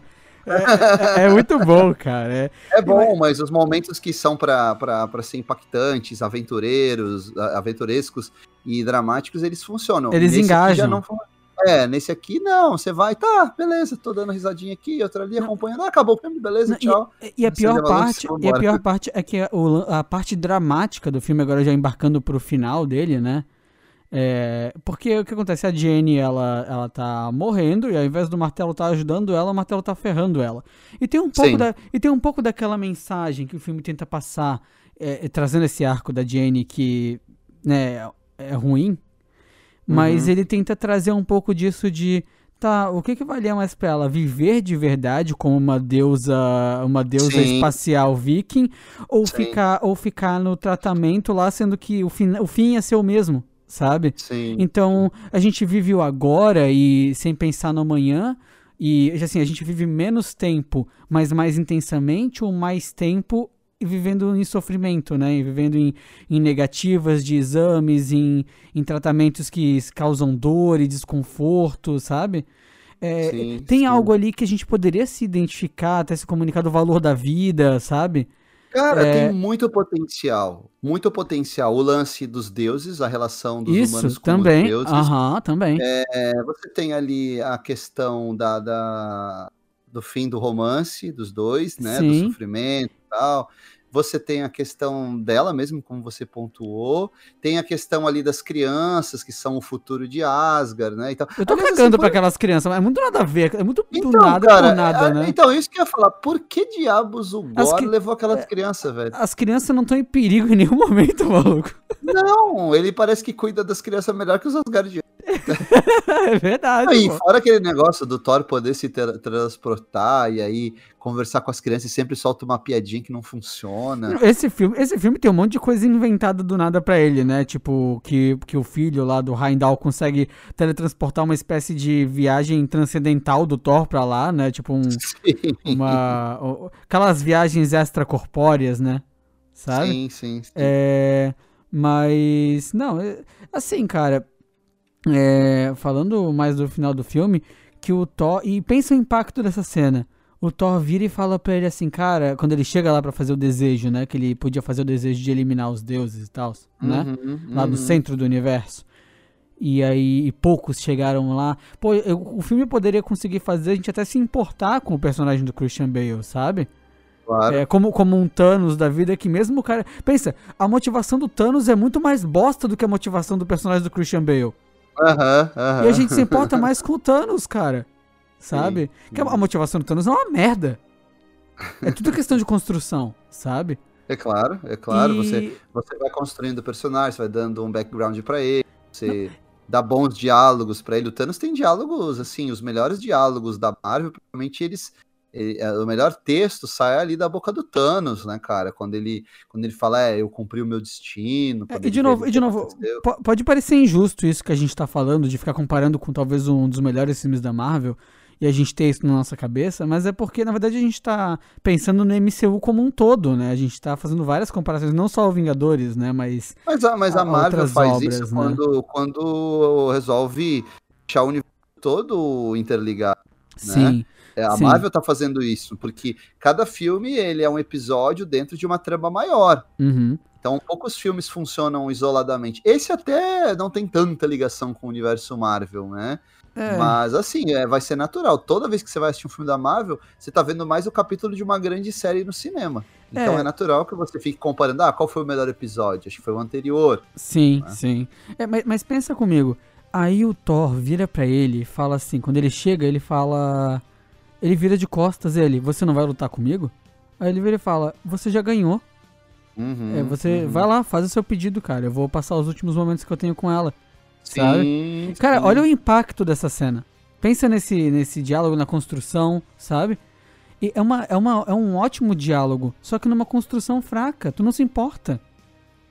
É, é, muito bom, cara. É, é bom, mas os momentos que são para ser impactantes, aventureiros, aventurescos e dramáticos, eles funcionam. Eles Nesse engajam. Não, é, nesse aqui não, você vai, tá, beleza, tô dando risadinha aqui, outra ali acompanhando, ah, acabou o filme, beleza, não, tchau. E, e a pior parte, e a pior parte é que a, a, parte dramática do filme, agora já embarcando pro final dele, né? É, porque o que acontece? A Jenny, ela, ela tá morrendo e ao invés do martelo tá ajudando ela, o martelo tá ferrando ela. E tem um pouco, da, e tem um pouco daquela mensagem que o filme tenta passar, é, trazendo esse arco da Jenny que né, é ruim, mas uhum. ele tenta trazer um pouco disso de tá, o que que valia mais para ela? Viver de verdade como uma deusa, uma deusa Sim. espacial viking ou Sim. ficar ou ficar no tratamento lá sendo que o fim, o fim ia ser o mesmo, sabe? Sim. Então, a gente vive o agora e sem pensar no amanhã. E assim, a gente vive menos tempo, mas mais intensamente, ou mais tempo vivendo em sofrimento, né? E vivendo em, em negativas de exames, em, em tratamentos que causam dor e desconforto, sabe? É, sim, tem sim. algo ali que a gente poderia se identificar, até se comunicar do valor da vida, sabe? Cara, é... tem muito potencial. Muito potencial. O lance dos deuses, a relação dos Isso, humanos com também. os deuses. Aham, também. É, você tem ali a questão da, da, do fim do romance dos dois, né? Sim. Do sofrimento e tal você tem a questão dela mesmo, como você pontuou, tem a questão ali das crianças, que são o futuro de Asgard, né? Então, eu tô aliás, cagando assim, pra aquelas crianças, mas é muito nada a ver, é muito então, do nada cara, por nada, é, né? Então, isso que eu ia falar, por que diabos o Gore levou aquelas é, crianças, velho? As crianças não estão em perigo em nenhum momento, maluco. Não, ele parece que cuida das crianças melhor que os Asgardianos. é verdade. E fora aquele negócio do Thor poder se transportar e aí conversar com as crianças e sempre solta uma piadinha que não funciona. Esse filme, esse filme tem um monte de coisa inventada do nada para ele, né? Tipo, que, que o filho lá do Heimdall consegue teletransportar uma espécie de viagem transcendental do Thor pra lá, né? Tipo, um, uma. Aquelas viagens extracorpóreas, né? Sabe? Sim, sim. sim. É. Mas, não, é, assim, cara, é, falando mais do final do filme, que o Thor. E pensa o impacto dessa cena. O Thor vira e fala pra ele assim, cara, quando ele chega lá para fazer o desejo, né? Que ele podia fazer o desejo de eliminar os deuses e tal, né? Uhum, lá do centro do universo. E aí e poucos chegaram lá. Pô, eu, o filme poderia conseguir fazer a gente até se importar com o personagem do Christian Bale, sabe? Claro. É, como, como um Thanos da vida que mesmo o cara. Pensa, a motivação do Thanos é muito mais bosta do que a motivação do personagem do Christian Bale. Aham, aham. E a gente se importa mais com o Thanos, cara. Sabe? Sim, Que a motivação do Thanos é uma merda. É tudo questão de construção, sabe? É claro, é claro. E... Você, você vai construindo o personagem, você vai dando um background para ele, você Não. dá bons diálogos para ele. O Thanos tem diálogos, assim, os melhores diálogos da Marvel, provavelmente eles ele, é, o melhor texto sai ali da boca do Thanos, né, cara? Quando ele, quando ele fala, é, eu cumpri o meu destino. É, e de novo, e de novo pode parecer injusto isso que a gente tá falando, de ficar comparando com talvez um dos melhores filmes da Marvel, e a gente ter isso na nossa cabeça, mas é porque, na verdade, a gente tá pensando no MCU como um todo, né? A gente tá fazendo várias comparações, não só o Vingadores, né? Mas. Mas a, mas a, a Marvel faz obras, isso né? quando, quando resolve deixar o universo todo interligado. Né? Sim. É, a Sim. Marvel tá fazendo isso, porque cada filme ele é um episódio dentro de uma trama maior. Uhum. Então, poucos filmes funcionam isoladamente. Esse até não tem tanta ligação com o universo Marvel, né? É. Mas assim, é, vai ser natural. Toda vez que você vai assistir um filme da Marvel, você tá vendo mais o capítulo de uma grande série no cinema. Então é, é natural que você fique comparando, ah, qual foi o melhor episódio? Acho que foi o anterior. Sim, né? sim. É, mas, mas pensa comigo. Aí o Thor vira para ele e fala assim, quando ele chega, ele fala. Ele vira de costas ele, você não vai lutar comigo? Aí ele vira e fala, você já ganhou. Uhum, é, você uhum. vai lá, faz o seu pedido, cara. Eu vou passar os últimos momentos que eu tenho com ela. Sim, sabe? Cara, sim. olha o impacto dessa cena. Pensa nesse, nesse diálogo, na construção, sabe? E é, uma, é, uma, é um ótimo diálogo, só que numa construção fraca. Tu não se importa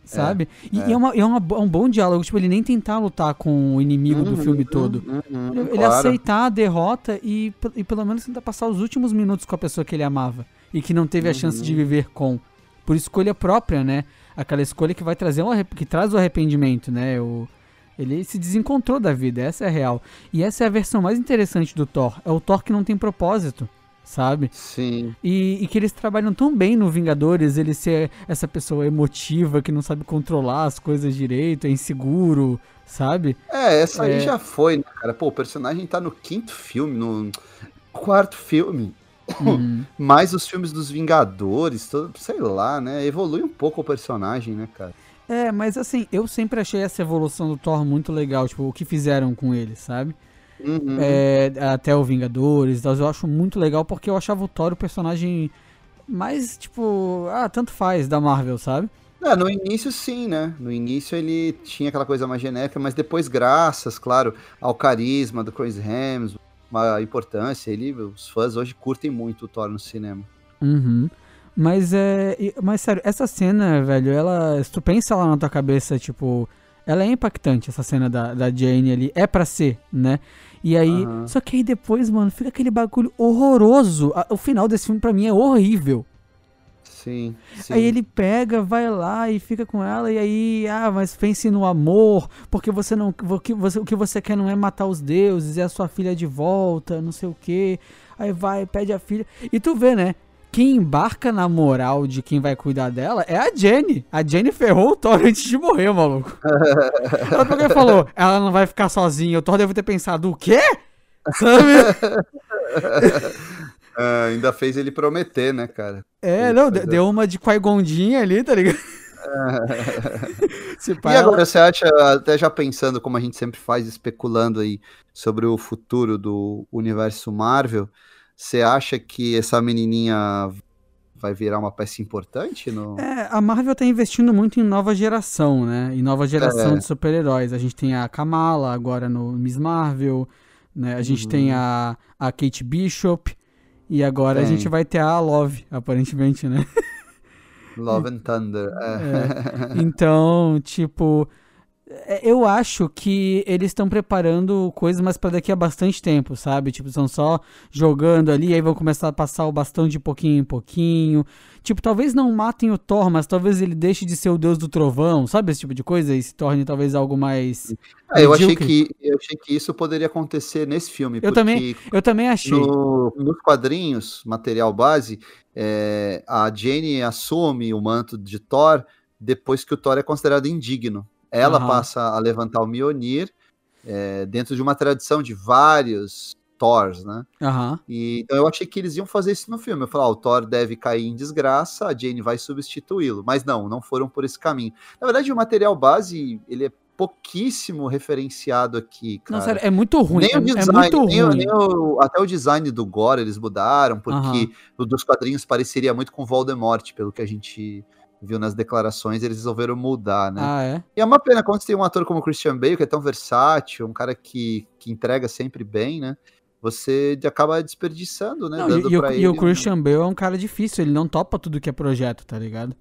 sabe? É, e é, é, uma, é, uma, é, um bom diálogo, tipo, ele nem tentar lutar com o inimigo uhum, do filme todo. Uhum, uhum, ele, ele claro. aceitar a derrota e, e pelo menos tentar passar os últimos minutos com a pessoa que ele amava e que não teve a chance de uhum. viver com. Por escolha própria, né? Aquela escolha que vai trazer um que traz o arrependimento, né? O, ele se desencontrou da vida, essa é a real. E essa é a versão mais interessante do Thor. É o Thor que não tem propósito sabe? Sim. E, e, que eles trabalham tão bem no Vingadores, ele ser essa pessoa emotiva que não sabe controlar as coisas direito, é inseguro, sabe? É, essa é... aí já foi, né, cara? Pô, o personagem tá no quinto filme, no quarto filme. Uhum. Mais os filmes dos Vingadores, todo, sei lá, né? Evolui um pouco o personagem, né, cara? É, mas assim, eu sempre achei essa evolução do Thor muito legal, tipo, o que fizeram com ele, sabe? Uhum. É, até o Vingadores, eu acho muito legal porque eu achava o Thor o personagem mais, tipo, ah, tanto faz da Marvel, sabe? É, no início sim, né? No início ele tinha aquela coisa mais genérica, mas depois, graças, claro, ao carisma do Chris Hemsworth, uma importância, ele, os fãs hoje curtem muito o Thor no cinema. Uhum. Mas é. Mas sério, essa cena, velho, ela. Se tu pensa lá na tua cabeça, tipo, ela é impactante, essa cena da, da Jane ali. É pra ser, né? E aí. Uhum. Só que aí depois, mano, fica aquele bagulho horroroso. O final desse filme pra mim é horrível. Sim, sim. Aí ele pega, vai lá e fica com ela, e aí, ah, mas pense no amor, porque você não. O que você, o que você quer não é matar os deuses, é a sua filha de volta, não sei o quê. Aí vai, pede a filha. E tu vê, né? Quem embarca na moral de quem vai cuidar dela é a Jenny. A Jenny ferrou o Thor antes de morrer, maluco. ela pegou e falou: ela não vai ficar sozinha. O Thor deve ter pensado: o quê? Sabe? É, ainda fez ele prometer, né, cara? É, não, deu uma de Qui-Gondinha ali, tá ligado? e agora, você acha, até já pensando como a gente sempre faz, especulando aí sobre o futuro do universo Marvel, você acha que essa menininha vai virar uma peça importante? No... É, a Marvel tá investindo muito em nova geração, né? Em nova geração é. de super-heróis. A gente tem a Kamala agora no Miss Marvel, né? A gente uhum. tem a, a Kate Bishop e agora tem. a gente vai ter a Love, aparentemente, né? Love and Thunder. É. É. Então, tipo, eu acho que eles estão preparando coisas mais para daqui a bastante tempo, sabe? Tipo, estão só jogando ali, aí vão começar a passar o bastão de pouquinho em pouquinho. Tipo, talvez não matem o Thor, mas talvez ele deixe de ser o deus do trovão, sabe? Esse tipo de coisa e se torne talvez algo mais. É, eu, achei que, eu achei que isso poderia acontecer nesse filme. Eu também, eu também achei. No, nos quadrinhos, material base, é, a Jane assume o manto de Thor depois que o Thor é considerado indigno. Ela uhum. passa a levantar o Mionir é, dentro de uma tradição de vários Thors, né? Uhum. E, então eu achei que eles iam fazer isso no filme. Eu falei, ah, o Thor deve cair em desgraça, a Jane vai substituí-lo. Mas não, não foram por esse caminho. Na verdade, o material base, ele é pouquíssimo referenciado aqui, cara. Não, sério, é muito ruim. Nem o é design, é muito nem, ruim. Nem o, até o design do Gore eles mudaram, porque uhum. o dos quadrinhos pareceria muito com Voldemort, pelo que a gente viu nas declarações, eles resolveram mudar, né? Ah, é? E é uma pena quando você tem um ator como Christian Bale, que é tão versátil, um cara que, que entrega sempre bem, né? Você acaba desperdiçando, né? Não, e, e, o, ele, e, o, Christian Bale é um cara difícil, ele não topa tudo que é projeto, tá ligado?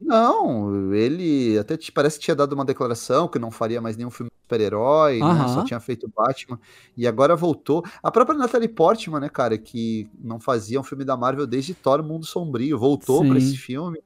Não, ele até te, parece que tinha dado uma declaração que não faria mais nenhum filme super-herói, né? Só tinha feito Batman. E agora voltou. A própria Natalie Portman, né, cara, que não fazia um filme da Marvel desde Thor Mundo Sombrio, voltou para esse filme.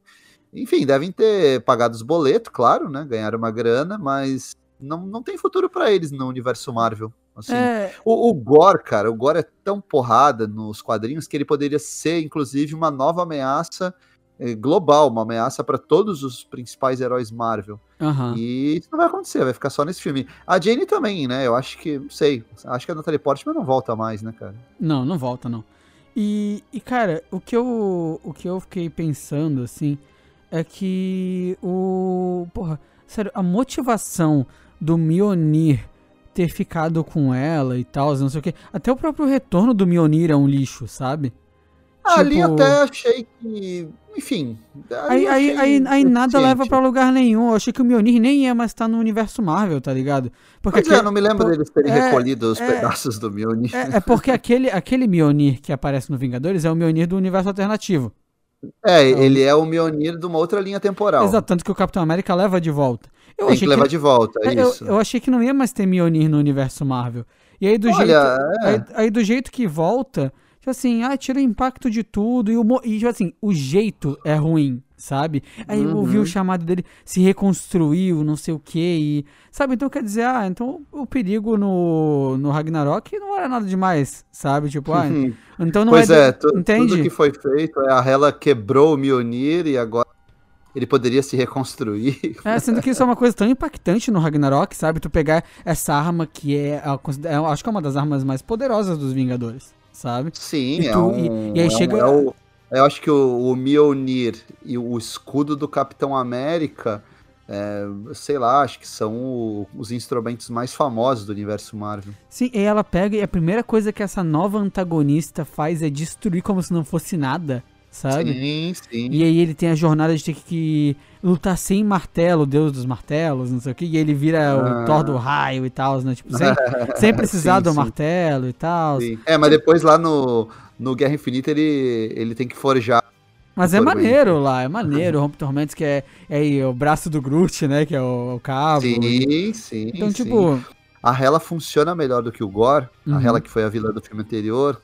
Enfim, devem ter pagado os boletos, claro, né? Ganharam uma grana, mas não, não tem futuro para eles no universo Marvel. Assim, é... o, o Gore, cara, o Gore é tão porrada nos quadrinhos que ele poderia ser, inclusive, uma nova ameaça eh, global, uma ameaça para todos os principais heróis Marvel. Uhum. E isso não vai acontecer, vai ficar só nesse filme. A Jane também, né? Eu acho que, não sei, acho que a Natalie Portman não volta mais, né, cara? Não, não volta, não. E, e cara, o que eu, o que eu fiquei pensando, assim, é que o. Porra, sério, a motivação do Mionir ter ficado com ela e tal, não sei o que. Até o próprio retorno do Mionir é um lixo, sabe? Ah, tipo... Ali até achei que. Enfim. Aí, aí, aí, aí, nada leva pra lugar nenhum. Eu achei que o Mionir nem ia mais estar no universo Marvel, tá ligado? Porque Mas aquele... é, não me lembro por... deles terem é, recolhido os é, pedaços do Mionir. É, é, porque aquele, aquele Mionir que aparece no Vingadores é o Mionir do universo alternativo. É, então, ele é o Mjolnir de uma outra linha temporal. Exato, tanto que o Capitão América leva de volta. Eu Tem que levar de volta, é, isso. Eu, eu, achei que não ia mais ter Mjolnir no universo Marvel. E aí do, Olha, jeito, é. aí, aí, do jeito que volta, tipo assim, ah, tira o impacto de tudo. E, o, e tipo assim, o jeito é ruim sabe? Aí uhum. eu ouvi o chamado dele, se reconstruiu, não sei o que, e... Sabe, então quer dizer, ah, então o perigo no, no Ragnarok não era nada demais, sabe? Tipo, ah, então não pois é... é tu, entende? tudo que foi feito, é a Hela quebrou o Mjolnir e agora ele poderia se reconstruir. É, sendo que isso é uma coisa tão impactante no Ragnarok, sabe? Tu pegar essa arma que é, é acho que é uma das armas mais poderosas dos Vingadores, sabe? Sim, e, tu, é um, e, e aí é chega... Um, é o eu acho que o, o Mjolnir e o escudo do Capitão América, é, sei lá, acho que são o, os instrumentos mais famosos do universo Marvel. Sim, e ela pega e a primeira coisa que essa nova antagonista faz é destruir como se não fosse nada, sabe? Sim, sim. E aí ele tem a jornada de ter que lutar sem martelo, o deus dos martelos, não sei o que, e ele vira ah. o Thor do raio e tal, né? Tipo, sem, sem precisar sim, do sim. martelo e tal. É, mas depois lá no no Guerra Infinita ele, ele tem que forjar. Mas é maneiro lá, é maneiro. O Rompe Tormentos, que é, é o braço do Groot, né? Que é o, o cabo. Sim, sim. Então, sim. tipo. A Hela funciona melhor do que o Gore. Uhum. A Hela, que foi a vilã do filme anterior.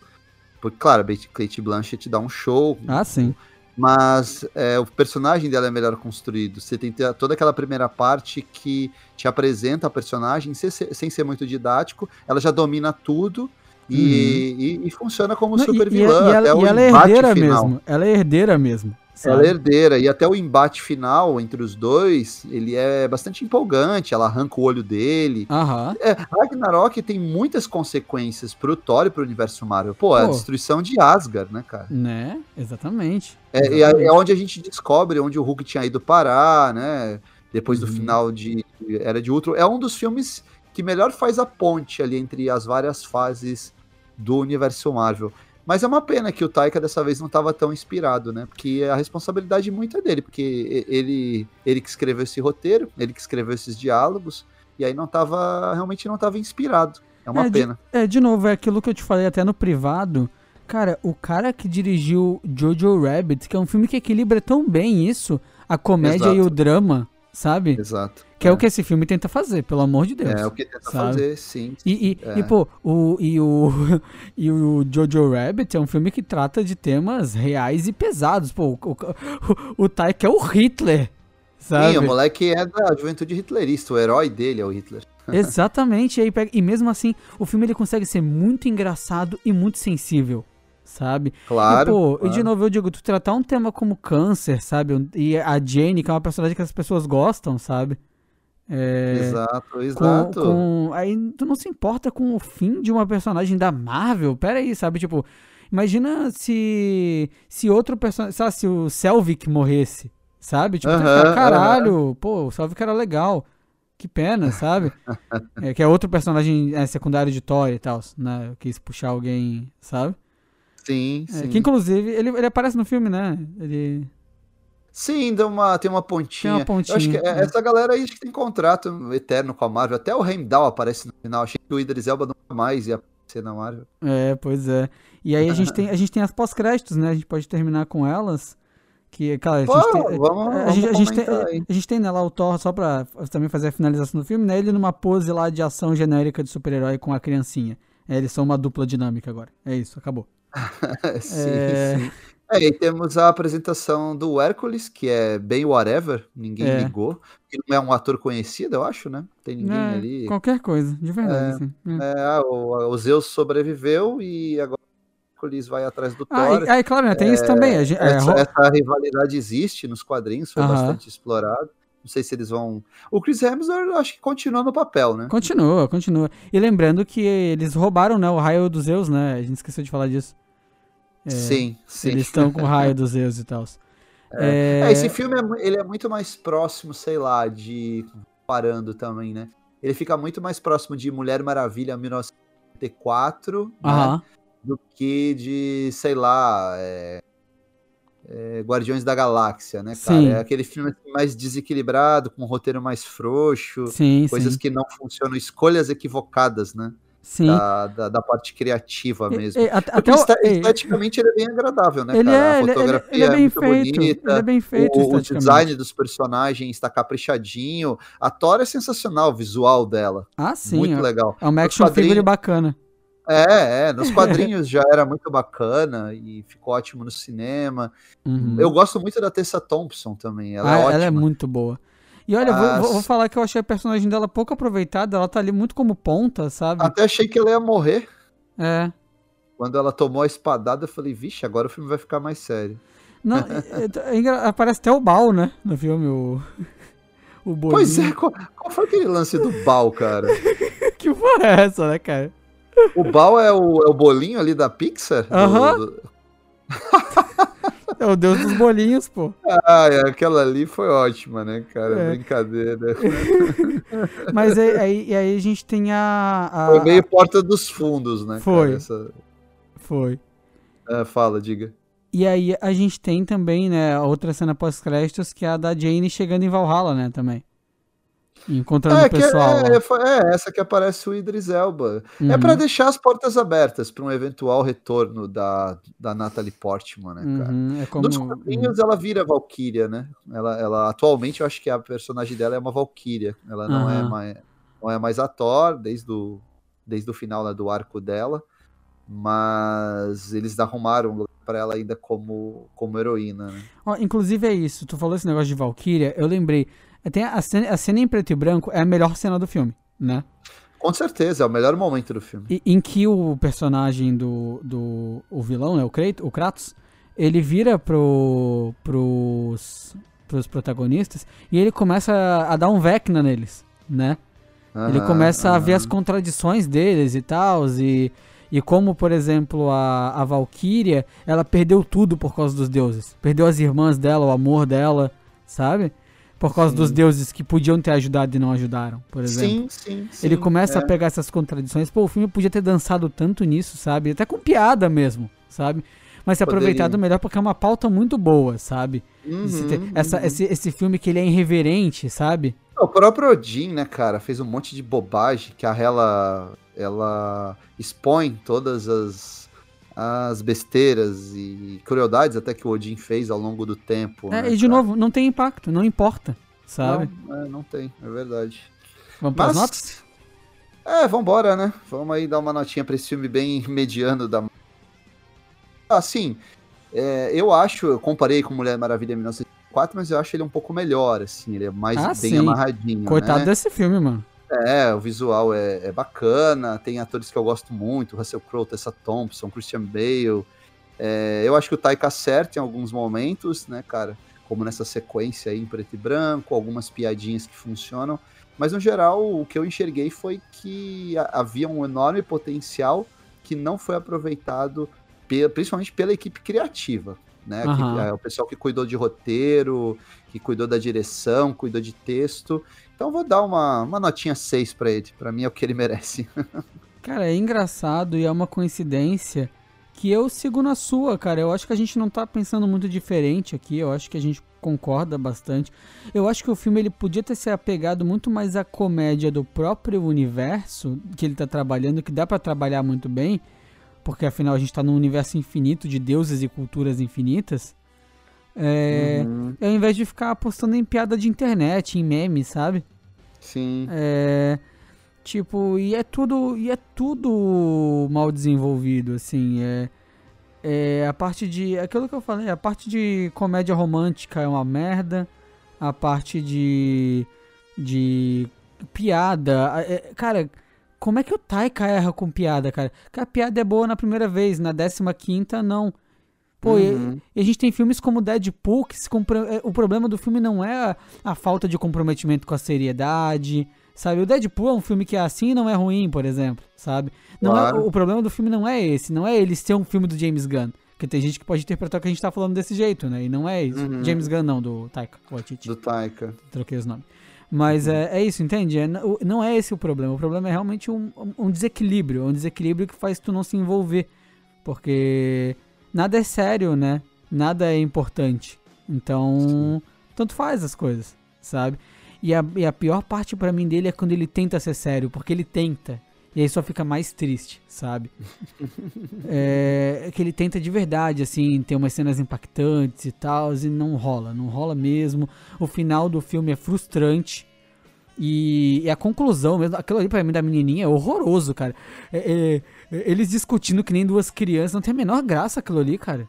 Porque, claro, a Kate Blanchett dá um show. Ah, sim. Mas é, o personagem dela é melhor construído. Você tem toda aquela primeira parte que te apresenta a personagem sem ser, sem ser muito didático. Ela já domina tudo e, uhum. e, e, funciona como Não, super vilã. E, ela, e ela é herdeira mesmo. Ela é herdeira mesmo. Sabe? Ela é herdeira, e até o embate final entre os dois, ele é bastante empolgante, ela arranca o olho dele. Aham. É, Ragnarok tem muitas consequências pro Thor e pro universo Marvel. Pô, Pô. a destruição de Asgard, né, cara? Né, exatamente. É, é exatamente. é, é onde a gente descobre onde o Hulk tinha ido parar, né? Depois do uhum. final de Era de Ultron. É um dos filmes que melhor faz a ponte ali entre as várias fases do universo Marvel. Mas é uma pena que o Taika dessa vez não estava tão inspirado, né? Porque a responsabilidade muito é dele, porque ele, ele que escreveu esse roteiro, ele que escreveu esses diálogos, e aí não tava, realmente não estava inspirado. É uma é, pena. De, é, de novo, é aquilo que eu te falei até no privado. Cara, o cara que dirigiu Jojo Rabbit, que é um filme que equilibra tão bem isso, a comédia Exato. e o drama, sabe? Exato. Que é. é. o que esse filme tenta fazer, pelo amor de Deus. É o que tenta sabe? fazer, sim. E, e, é. e, pô, o, e, o, e o Jojo Rabbit é um filme que trata de temas reais e pesados. Pô, o, o, o Taika é o Hitler, sabe? Sim, o moleque é da juventude hitlerista, o herói dele é o Hitler. Exatamente, e, aí pega, e mesmo assim, o filme ele consegue ser muito engraçado e muito sensível sabe? Claro. E, pô, claro. e de novo eu digo, tu tratar um tema como câncer, sabe? E a Jane, que é uma personagem que as pessoas gostam, sabe? É, exato, exato. Com, com, aí tu não se importa com o fim de uma personagem da Marvel? Pera aí, sabe? Tipo, imagina se se outro personagem, sabe, se o Selvig morresse, sabe? Tipo, uh -huh, caralho, uh -huh. pô, o Selvig era legal. Que pena, sabe? é, que é outro personagem é, secundário de Thor e tal, né? Eu quis puxar alguém, sabe? Sim, é, sim. Que inclusive, ele, ele aparece no filme, né? Ele. Sim, deu uma, tem uma pontinha. Tem uma pontinha. Eu acho que é. essa galera aí que tem contrato eterno com a Marvel. Até o Heimdall aparece no final. Achei que o Idris Elba nunca mais ia aparecer na Marvel. É, pois é. E aí a gente tem, a gente tem as pós-créditos, né? A gente pode terminar com elas. Que, cara, a gente, Pô, tem, vamos, a, gente, a, gente tem, a gente tem né, lá o Thor, só pra também fazer a finalização do filme, né? Ele numa pose lá de ação genérica de super-herói com a criancinha. É, eles são uma dupla dinâmica agora. É isso, acabou. sim, é... sim. É, e temos a apresentação do Hércules, que é bem whatever, ninguém é. ligou. Que não é um ator conhecido, eu acho, né? Tem ninguém é, ali. Qualquer coisa, de verdade. É, assim. é. Ah, o, o, Zeus sobreviveu e agora o Hércules vai atrás do ah, Thor. Ah, e, claro, né, tem isso também. Gente, essa, essa, rivalidade existe nos quadrinhos, foi uh -huh. bastante explorado. Não sei se eles vão. O Chris Hemsworth acho que continua no papel, né? Continua, continua. E lembrando que eles roubaram, né, o raio dos Zeus, né? A gente esqueceu de falar disso. É, sim, sim. Eles estão com raio dos Zeus e tal. É. É... esse filme é, ele é muito mais próximo, sei lá, de. Parando também, né? Ele fica muito mais próximo de Mulher Maravilha 1984 né? do que de, sei lá, é, é, Guardiões da Galáxia, né, cara? Sim. É aquele filme assim, mais desequilibrado, com um roteiro mais frouxo, sim, coisas sim. que não funcionam, escolhas equivocadas, né? Sim. Da, da, da, parte criativa mesmo. E, até o, esteticamente ele é bem agradável, né, ele cara? É, a fotografia ele é, ele é bem muito feito, bonita. Ele é bem feito o, o design dos personagens está caprichadinho. A Thor é sensacional, o visual dela. Ah, sim. Muito é, legal. É uma action figure bacana. É, é, nos quadrinhos já era muito bacana e ficou ótimo no cinema. Uhum. Eu gosto muito da Tessa Thompson também, ela ah, é ótima. Ela é muito boa. E olha, As... vou, vou, falar que eu achei a personagem dela pouco aproveitada, ela tá ali muito como ponta, sabe? Até achei que ela ia morrer. É. Quando ela tomou a espadada, eu falei, vixe, agora o filme vai ficar mais sério. Não, é, é, é, aparece até o Bal, né? No filme, o. O bolinho. Pois é, qual, qual foi aquele lance do Bal, cara? que porra é essa, né, cara? O Bal é o, é o bolinho ali da Pixar? Aham. Do, do... É o deus dos bolinhos, pô. Ah, é, aquela ali foi ótima, né, cara? É. Brincadeira. Mas aí, aí a gente tem a, a. Foi meio porta dos fundos, né? Foi. Cara, essa... Foi. É, fala, diga. E aí a gente tem também, né, outra cena pós-créditos, que é a da Jane chegando em Valhalla, né, também. Encontrando é, o pessoal. É, é, é, essa que aparece o Idris Elba. É uhum. É para deixar as portas abertas para um eventual retorno da, da Natalie Portman, né, cara? Uhum, é como... Nos quadrinhos uhum. ela vira Valkyria, né? Ela, ela, atualmente eu acho que a personagem dela é uma Valkyria. Ela não, é mais, não é mais a Thor desde o, desde o final né, do arco dela. Mas eles arrumaram para ela ainda como, como heroína. Né? Oh, inclusive é isso, tu falou esse negócio de Valkyria, eu lembrei tem a cena, a cena em preto e branco é a melhor cena do filme, né? Com certeza, é o melhor momento do filme. E, em que o personagem do, do o vilão, né, o, Kratos, o Kratos, ele vira pro, pros, pros protagonistas e ele começa a, a dar um Vecna neles, né? ele começa a ver as contradições deles e tal, e, e como, por exemplo, a, a Valkyria, ela perdeu tudo por causa dos deuses. Perdeu as irmãs dela, o amor dela, sabe? Por causa sim. dos deuses que podiam ter ajudado e não ajudaram, por exemplo. Sim, sim, sim Ele começa é. a pegar essas contradições. Pô, o filme podia ter dançado tanto nisso, sabe? Até com piada mesmo, sabe? Mas se aproveitado melhor porque é uma pauta muito boa, sabe? Uhum, esse, essa, uhum. esse, esse filme que ele é irreverente, sabe? O próprio Odin, né, cara, fez um monte de bobagem que a ela, ela expõe todas as, as besteiras e crueldades até que o Odin fez ao longo do tempo. É, né, e de cara? novo, não tem impacto, não importa, sabe? Não, é, não tem, é verdade. Vamos para as notas? É, vambora, né? Vamos aí dar uma notinha pra esse filme bem mediano da. Assim, é, eu acho, eu comparei com Mulher Maravilha 1900 4, mas eu acho ele um pouco melhor, assim, ele é mais ah, bem sim. amarradinho. Coitado né? desse filme, mano. É, o visual é, é, bacana, tem atores que eu gosto muito, Russell Crowe, Tessa Thompson, Christian Bale. É, eu acho que o Taika acerta em alguns momentos, né, cara? Como nessa sequência aí em preto e branco, algumas piadinhas que funcionam. Mas no geral, o que eu enxerguei foi que havia um enorme potencial que não foi aproveitado, principalmente pela equipe criativa né? Uhum. Que, é o pessoal que cuidou de roteiro, que cuidou da direção, cuidou de texto. Então vou dar uma, uma notinha 6 para ele. Para mim é o que ele merece. cara, é engraçado e é uma coincidência que eu sigo na sua, cara. Eu acho que a gente não tá pensando muito diferente aqui. Eu acho que a gente concorda bastante. Eu acho que o filme ele podia ter se apegado muito mais à comédia do próprio universo que ele tá trabalhando, que dá para trabalhar muito bem porque afinal a gente está num universo infinito de deuses e culturas infinitas. É, uhum. Ao invés de ficar apostando em piada de internet, em memes, sabe? Sim. É, tipo, e é tudo, e é tudo mal desenvolvido, assim. É, é a parte de, aquilo que eu falei, a parte de comédia romântica é uma merda. A parte de, de piada, é, cara como é que o Taika erra com piada, cara? Que a piada é boa na primeira vez, na décima quinta, não. Pô, uhum. e, e, a gente tem filmes como Deadpool, que é, o problema do filme não é a, a, falta de comprometimento com a seriedade, sabe? O Deadpool é um filme que é assim e não é ruim, por exemplo, sabe? Não é, claro. é, o problema do filme não é esse, não é ele ser um filme do James Gunn. Porque tem gente que pode interpretar que a gente tá falando desse jeito, né? E não é isso. Uhum. James Gunn não, do Taika Waititi. Do Taika. Troquei os nomes. Mas uhum. é, é isso, entende? É, não é esse o problema. O problema é realmente um, um desequilíbrio. Um desequilíbrio que faz tu não se envolver. Porque nada é sério, né? Nada é importante. Então, Sim. tanto faz as coisas, sabe? E a, e a pior parte para mim dele é quando ele tenta ser sério, porque ele tenta. E aí só fica mais triste, sabe? é, que ele tenta de verdade, assim, ter umas cenas impactantes e tal, e não rola, não rola mesmo. O final do filme é frustrante. E, e a conclusão mesmo, aquilo ali pra mim da menininha é horroroso, cara. É, é, eles discutindo que nem duas crianças, não tem a menor graça aquilo ali, cara.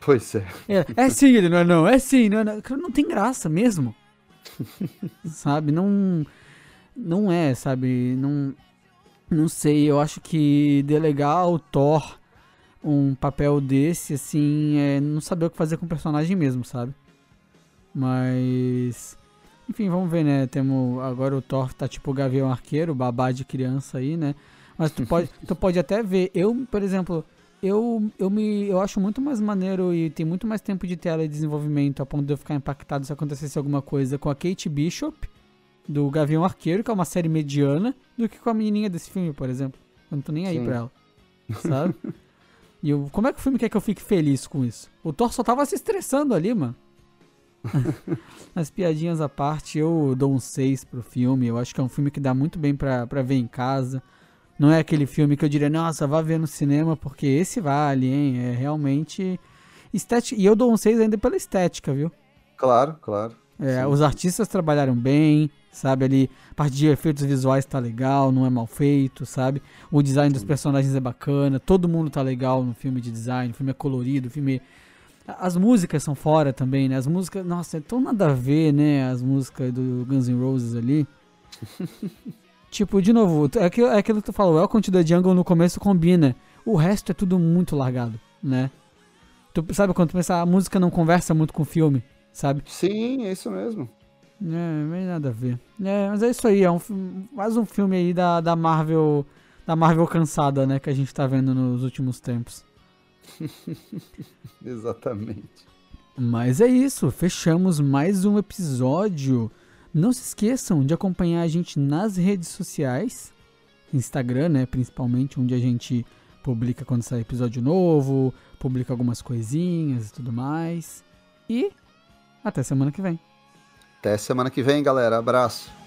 Pois é. É, é sim, ele não é não, é sim, não é não. Não tem graça mesmo. sabe, não. Não é, sabe, não não sei, eu acho que delegar ao Thor um papel desse, assim, é não saber o que fazer com o personagem mesmo, sabe? Mas. Enfim, vamos ver, né? Temos. Agora o Thor tá tipo o Gavião Arqueiro, babá de criança aí, né? Mas tu pode, tu pode até ver. Eu, por exemplo, eu, eu, me, eu acho muito mais maneiro e tem muito mais tempo de tela e desenvolvimento a ponto de eu ficar impactado se acontecesse alguma coisa com a Kate Bishop do Gavião Arqueiro, que é uma série mediana, do que com a menininha desse filme, por exemplo. Eu não tô nem aí Sim. pra ela. Sabe? e eu, como é que o filme quer que eu fique feliz com isso? O Thor só tava se estressando ali, mano. As piadinhas à parte, eu dou um 6 pro filme. Eu acho que é um filme que dá muito bem pra, pra ver em casa. Não é aquele filme que eu diria, nossa, vá ver no cinema, porque esse vale, hein? É realmente. Estética. E eu dou um 6 ainda pela estética, viu? Claro, claro. É, os artistas trabalharam bem, sabe? Ali, a parte de efeitos visuais tá legal, não é mal feito, sabe? O design dos personagens é bacana, todo mundo tá legal no filme de design, o filme é colorido, o filme. As músicas são fora também, né? As músicas, nossa, é tão nada a ver, né? As músicas do Guns N' Roses ali. tipo, de novo, é aquilo, é aquilo que tu falou, Welcome to the Jungle no começo combina. O resto é tudo muito largado, né? Tu sabe quando pensa, a música não conversa muito com o filme, sabe? Sim, é isso mesmo. É, não tem nada a ver. É, mas é isso aí, é um, mais um filme aí da, da Marvel. Da Marvel cansada, né? Que a gente tá vendo nos últimos tempos. Exatamente. Mas é isso, fechamos mais um episódio. Não se esqueçam de acompanhar a gente nas redes sociais, Instagram, né, principalmente, onde a gente publica quando sai episódio novo, publica algumas coisinhas e tudo mais. E até semana que vem. Até semana que vem, galera. Abraço.